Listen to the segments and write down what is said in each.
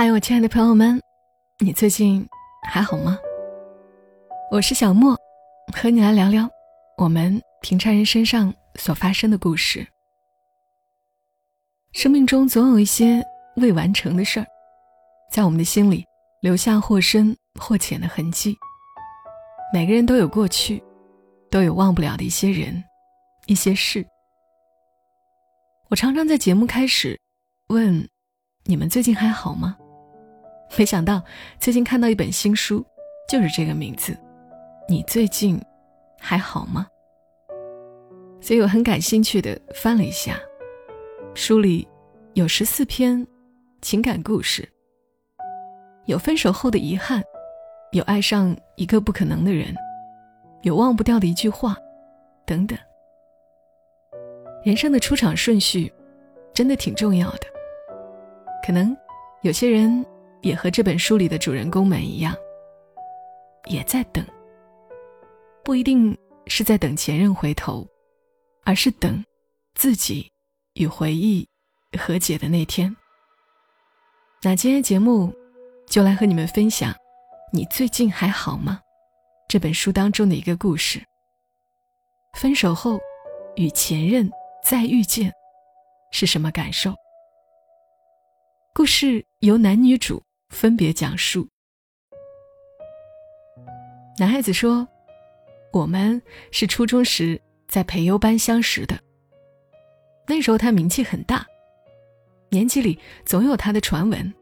嗨，我亲爱的朋友们，你最近还好吗？我是小莫，和你来聊聊我们平常人身上所发生的故事。生命中总有一些未完成的事儿，在我们的心里留下或深或浅的痕迹。每个人都有过去，都有忘不了的一些人、一些事。我常常在节目开始问。你们最近还好吗？没想到最近看到一本新书，就是这个名字。你最近还好吗？所以我很感兴趣的翻了一下，书里有十四篇情感故事，有分手后的遗憾，有爱上一个不可能的人，有忘不掉的一句话，等等。人生的出场顺序真的挺重要的。可能有些人也和这本书里的主人公们一样，也在等。不一定是在等前任回头，而是等自己与回忆和解的那天。那今天节目就来和你们分享《你最近还好吗》这本书当中的一个故事。分手后与前任再遇见是什么感受？故事由男女主分别讲述。男孩子说：“我们是初中时在培优班相识的。那时候他名气很大，年级里总有他的传闻，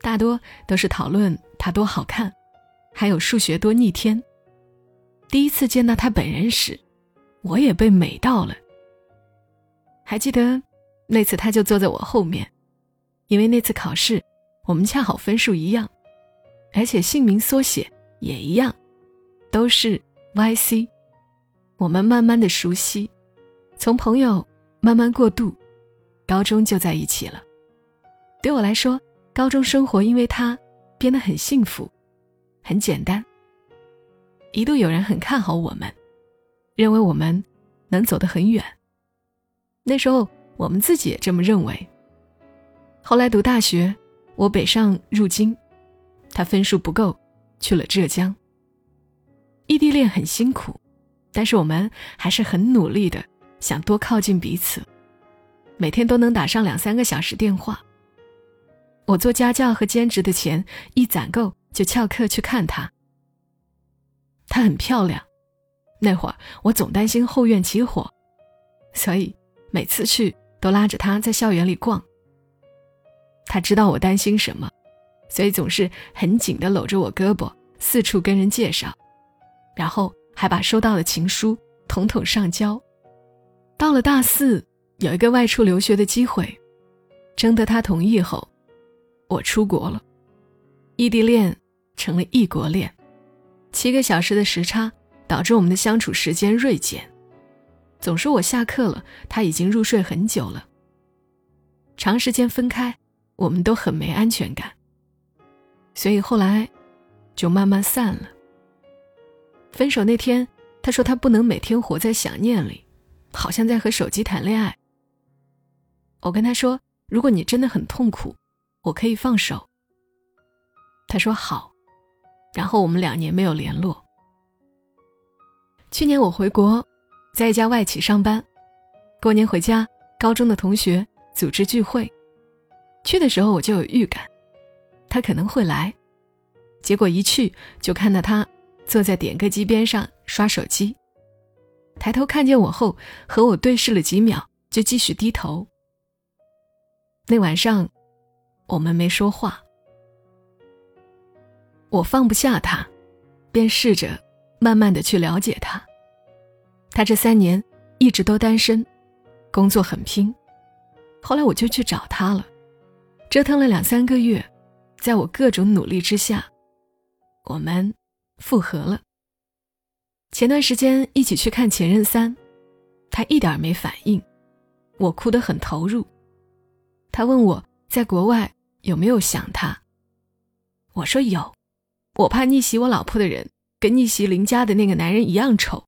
大多都是讨论他多好看，还有数学多逆天。第一次见到他本人时，我也被美到了。还记得那次，他就坐在我后面。”因为那次考试，我们恰好分数一样，而且姓名缩写也一样，都是 YC。我们慢慢的熟悉，从朋友慢慢过渡，高中就在一起了。对我来说，高中生活因为他变得很幸福，很简单。一度有人很看好我们，认为我们能走得很远。那时候我们自己也这么认为。后来读大学，我北上入京，他分数不够，去了浙江。异地恋很辛苦，但是我们还是很努力的想多靠近彼此，每天都能打上两三个小时电话。我做家教和兼职的钱一攒够，就翘课去看他。她很漂亮，那会儿我总担心后院起火，所以每次去都拉着她在校园里逛。他知道我担心什么，所以总是很紧地搂着我胳膊，四处跟人介绍，然后还把收到的情书统统上交。到了大四，有一个外出留学的机会，征得他同意后，我出国了。异地恋成了异国恋，七个小时的时差导致我们的相处时间锐减。总是我下课了，他已经入睡很久了。长时间分开。我们都很没安全感，所以后来就慢慢散了。分手那天，他说他不能每天活在想念里，好像在和手机谈恋爱。我跟他说：“如果你真的很痛苦，我可以放手。”他说好，然后我们两年没有联络。去年我回国，在一家外企上班，过年回家，高中的同学组织聚会。去的时候我就有预感，他可能会来，结果一去就看到他坐在点歌机边上刷手机。抬头看见我后，和我对视了几秒，就继续低头。那晚上，我们没说话。我放不下他，便试着慢慢的去了解他。他这三年一直都单身，工作很拼。后来我就去找他了。折腾了两三个月，在我各种努力之下，我们复合了。前段时间一起去看《前任三》，他一点没反应，我哭得很投入。他问我在国外有没有想他，我说有，我怕逆袭我老婆的人跟逆袭林家的那个男人一样丑。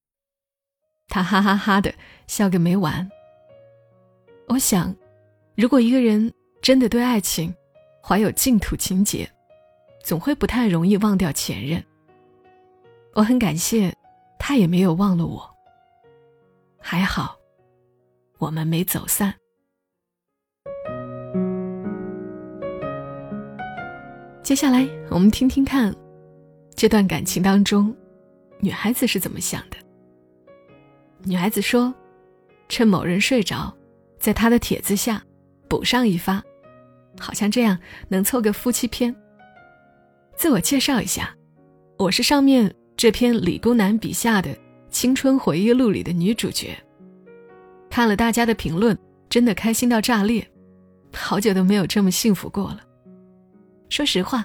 他哈哈哈的笑个没完。我想，如果一个人。真的对爱情怀有净土情节，总会不太容易忘掉前任。我很感谢，他也没有忘了我。还好，我们没走散。接下来，我们听听看，这段感情当中，女孩子是怎么想的。女孩子说：“趁某人睡着，在他的帖子下补上一发，好像这样能凑个夫妻篇。”自我介绍一下，我是上面这篇理工男笔下的青春回忆录里的女主角。看了大家的评论，真的开心到炸裂，好久都没有这么幸福过了。说实话，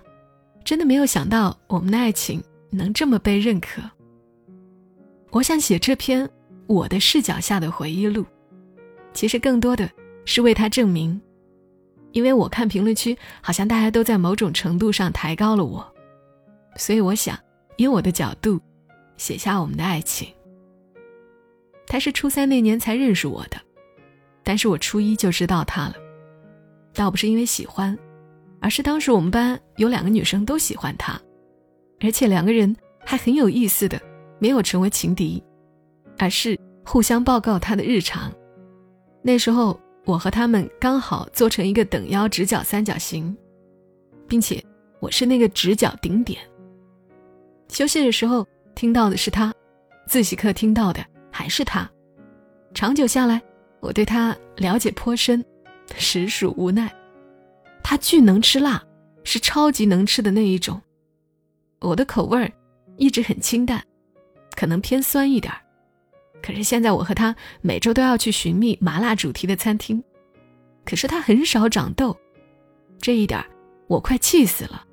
真的没有想到我们的爱情能这么被认可。我想写这篇我的视角下的回忆录，其实更多的是为他证明，因为我看评论区好像大家都在某种程度上抬高了我，所以我想以我的角度写下我们的爱情。他是初三那年才认识我的，但是我初一就知道他了，倒不是因为喜欢。而是当时我们班有两个女生都喜欢他，而且两个人还很有意思的，没有成为情敌，而是互相报告他的日常。那时候我和他们刚好做成一个等腰直角三角形，并且我是那个直角顶点。休息的时候听到的是他，自习课听到的还是他，长久下来，我对他了解颇深，实属无奈。他巨能吃辣，是超级能吃的那一种。我的口味儿一直很清淡，可能偏酸一点儿。可是现在我和他每周都要去寻觅麻辣主题的餐厅，可是他很少长痘，这一点我快气死了。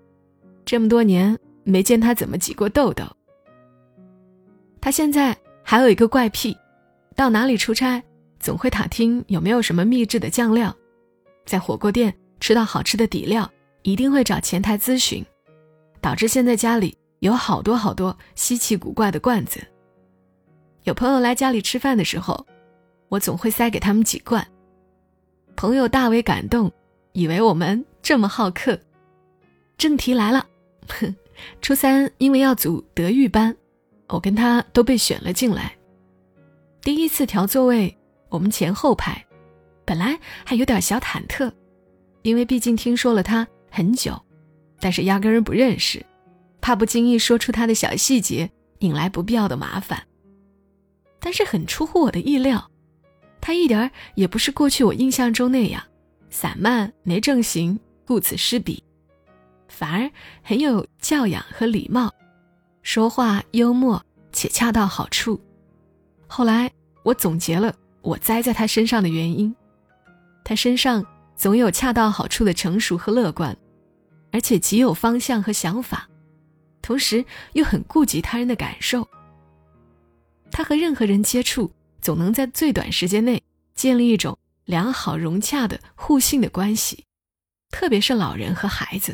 这么多年没见他怎么挤过痘痘。他现在还有一个怪癖，到哪里出差总会打听有没有什么秘制的酱料，在火锅店。吃到好吃的底料，一定会找前台咨询，导致现在家里有好多好多稀奇古怪的罐子。有朋友来家里吃饭的时候，我总会塞给他们几罐。朋友大为感动，以为我们这么好客。正题来了，哼 初三因为要组德育班，我跟他都被选了进来。第一次调座位，我们前后排，本来还有点小忐忑。因为毕竟听说了他很久，但是压根儿不认识，怕不经意说出他的小细节，引来不必要的麻烦。但是很出乎我的意料，他一点儿也不是过去我印象中那样散漫没正形、顾此失彼，反而很有教养和礼貌，说话幽默且恰到好处。后来我总结了我栽在他身上的原因，他身上。总有恰到好处的成熟和乐观，而且极有方向和想法，同时又很顾及他人的感受。他和任何人接触，总能在最短时间内建立一种良好融洽的互信的关系，特别是老人和孩子。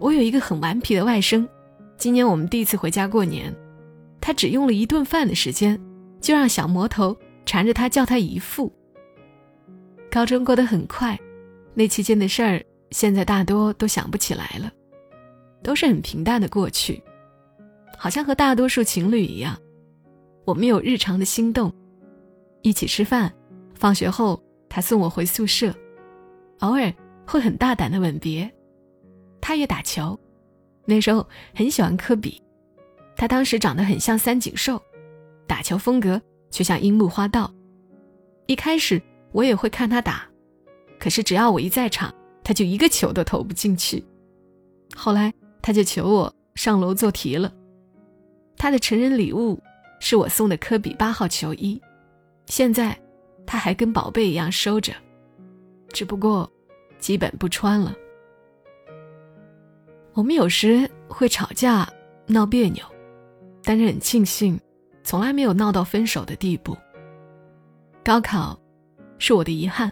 我有一个很顽皮的外甥，今年我们第一次回家过年，他只用了一顿饭的时间，就让小魔头缠着他叫他姨父。高中过得很快，那期间的事儿现在大多都想不起来了，都是很平淡的过去，好像和大多数情侣一样，我们有日常的心动，一起吃饭，放学后他送我回宿舍，偶尔会很大胆的吻别，他也打球，那时候很喜欢科比，他当时长得很像三井寿，打球风格却像樱木花道，一开始。我也会看他打，可是只要我一在场，他就一个球都投不进去。后来他就求我上楼做题了。他的成人礼物是我送的科比八号球衣，现在他还跟宝贝一样收着，只不过基本不穿了。我们有时会吵架闹别扭，但是很庆幸，从来没有闹到分手的地步。高考。是我的遗憾，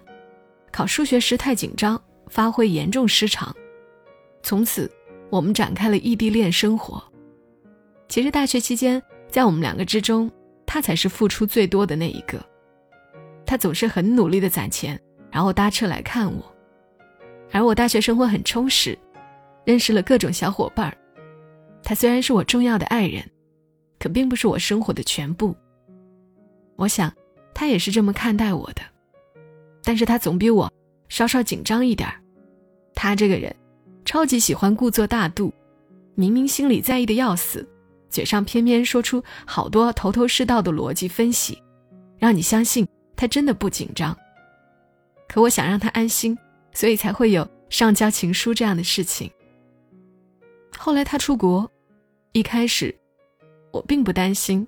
考数学时太紧张，发挥严重失常。从此，我们展开了异地恋生活。其实大学期间，在我们两个之中，他才是付出最多的那一个。他总是很努力的攒钱，然后搭车来看我。而我大学生活很充实，认识了各种小伙伴儿。他虽然是我重要的爱人，可并不是我生活的全部。我想，他也是这么看待我的，但是他总比我稍稍紧张一点儿。他这个人，超级喜欢故作大度，明明心里在意的要死，嘴上偏偏说出好多头头是道的逻辑分析，让你相信他真的不紧张。可我想让他安心，所以才会有上交情书这样的事情。后来他出国。一开始，我并不担心，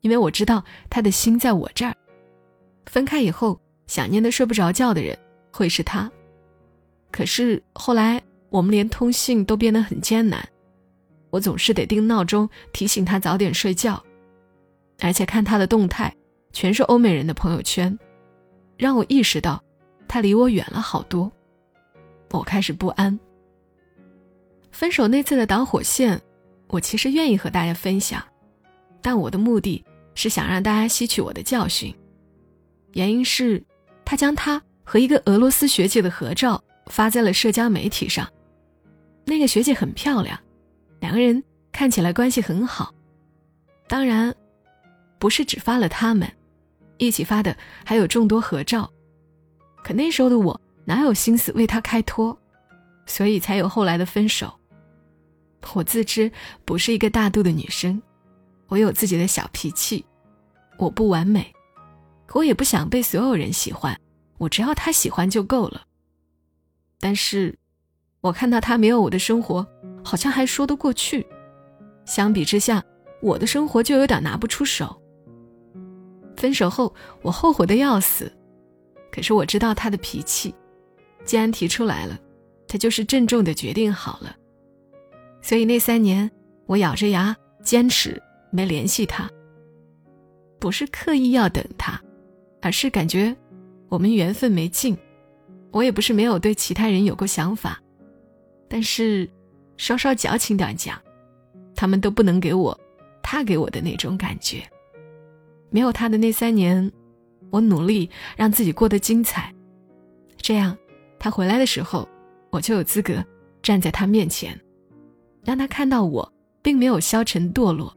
因为我知道他的心在我这儿。分开以后，想念的睡不着觉的人会是他。可是后来，我们连通信都变得很艰难，我总是得定闹钟提醒他早点睡觉，而且看他的动态全是欧美人的朋友圈，让我意识到他离我远了好多。我开始不安。分手那次的导火线。我其实愿意和大家分享，但我的目的是想让大家吸取我的教训。原因是，他将他和一个俄罗斯学姐的合照发在了社交媒体上。那个学姐很漂亮，两个人看起来关系很好。当然，不是只发了他们，一起发的还有众多合照。可那时候的我哪有心思为他开脱，所以才有后来的分手。我自知不是一个大度的女生，我有自己的小脾气，我不完美，我也不想被所有人喜欢，我只要他喜欢就够了。但是，我看到他没有我的生活，好像还说得过去。相比之下，我的生活就有点拿不出手。分手后，我后悔的要死，可是我知道他的脾气，既然提出来了，他就是郑重的决定好了。所以那三年，我咬着牙坚持没联系他。不是刻意要等他，而是感觉我们缘分没尽。我也不是没有对其他人有过想法，但是稍稍矫情点讲，他们都不能给我他给我的那种感觉。没有他的那三年，我努力让自己过得精彩，这样他回来的时候，我就有资格站在他面前。让他看到我并没有消沉堕落，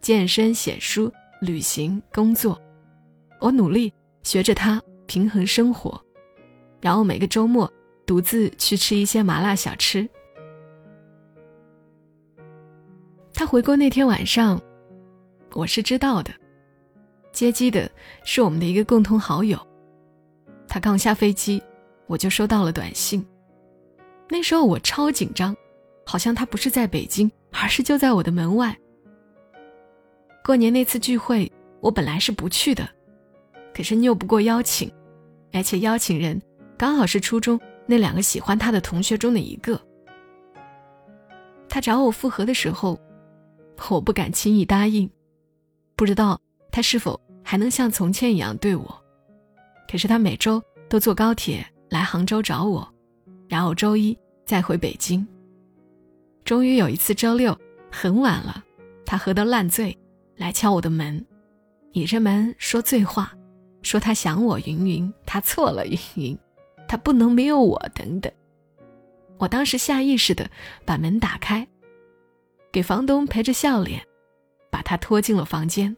健身、写书、旅行、工作，我努力学着他平衡生活，然后每个周末独自去吃一些麻辣小吃。他回国那天晚上，我是知道的，接机的是我们的一个共同好友。他刚下飞机，我就收到了短信，那时候我超紧张。好像他不是在北京，而是就在我的门外。过年那次聚会，我本来是不去的，可是拗不过邀请，而且邀请人刚好是初中那两个喜欢他的同学中的一个。他找我复合的时候，我不敢轻易答应，不知道他是否还能像从前一样对我。可是他每周都坐高铁来杭州找我，然后周一再回北京。终于有一次周六很晚了，他喝得烂醉，来敲我的门，倚着门说醉话，说他想我云云，他错了云云，他不能没有我等等。我当时下意识的把门打开，给房东陪着笑脸，把他拖进了房间。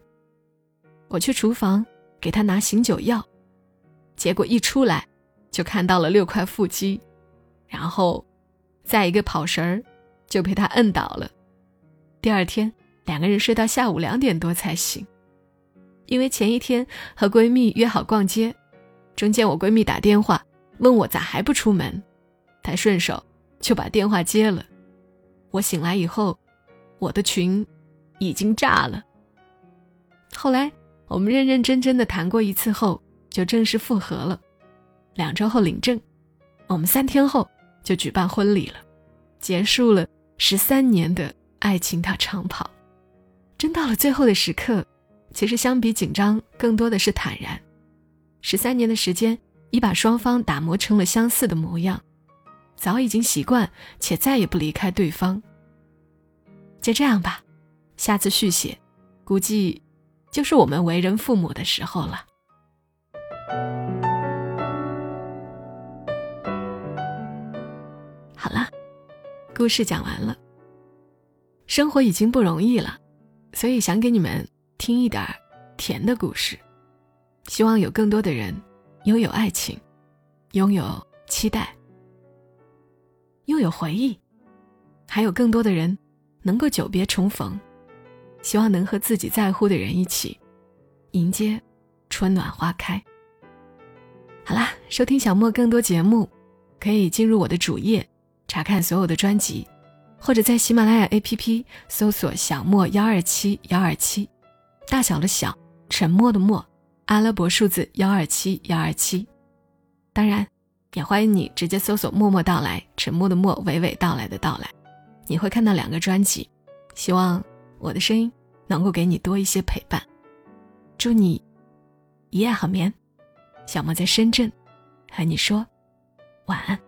我去厨房给他拿醒酒药，结果一出来就看到了六块腹肌，然后再一个跑神儿。就被他摁倒了。第二天，两个人睡到下午两点多才醒，因为前一天和闺蜜约好逛街，中间我闺蜜打电话问我咋还不出门，她顺手就把电话接了。我醒来以后，我的群已经炸了。后来我们认认真真的谈过一次后，就正式复合了。两周后领证，我们三天后就举办婚礼了，结束了。十三年的爱情大长跑，真到了最后的时刻，其实相比紧张，更多的是坦然。十三年的时间，已把双方打磨成了相似的模样，早已经习惯，且再也不离开对方。就这样吧，下次续写，估计就是我们为人父母的时候了。好了故事讲完了。生活已经不容易了，所以想给你们听一点甜的故事。希望有更多的人拥有爱情，拥有期待，拥有回忆，还有更多的人能够久别重逢。希望能和自己在乎的人一起迎接春暖花开。好啦，收听小莫更多节目，可以进入我的主页查看所有的专辑，或者在喜马拉雅 APP 搜索“小莫幺二七幺二七”，大小的小，沉默的默，阿拉伯数字幺二七幺二七。当然，也欢迎你直接搜索“默默到来”，沉默的默，娓娓道来的到来，你会看到两个专辑。希望。我的声音能够给你多一些陪伴，祝你一夜好眠。小莫在深圳，和你说晚安。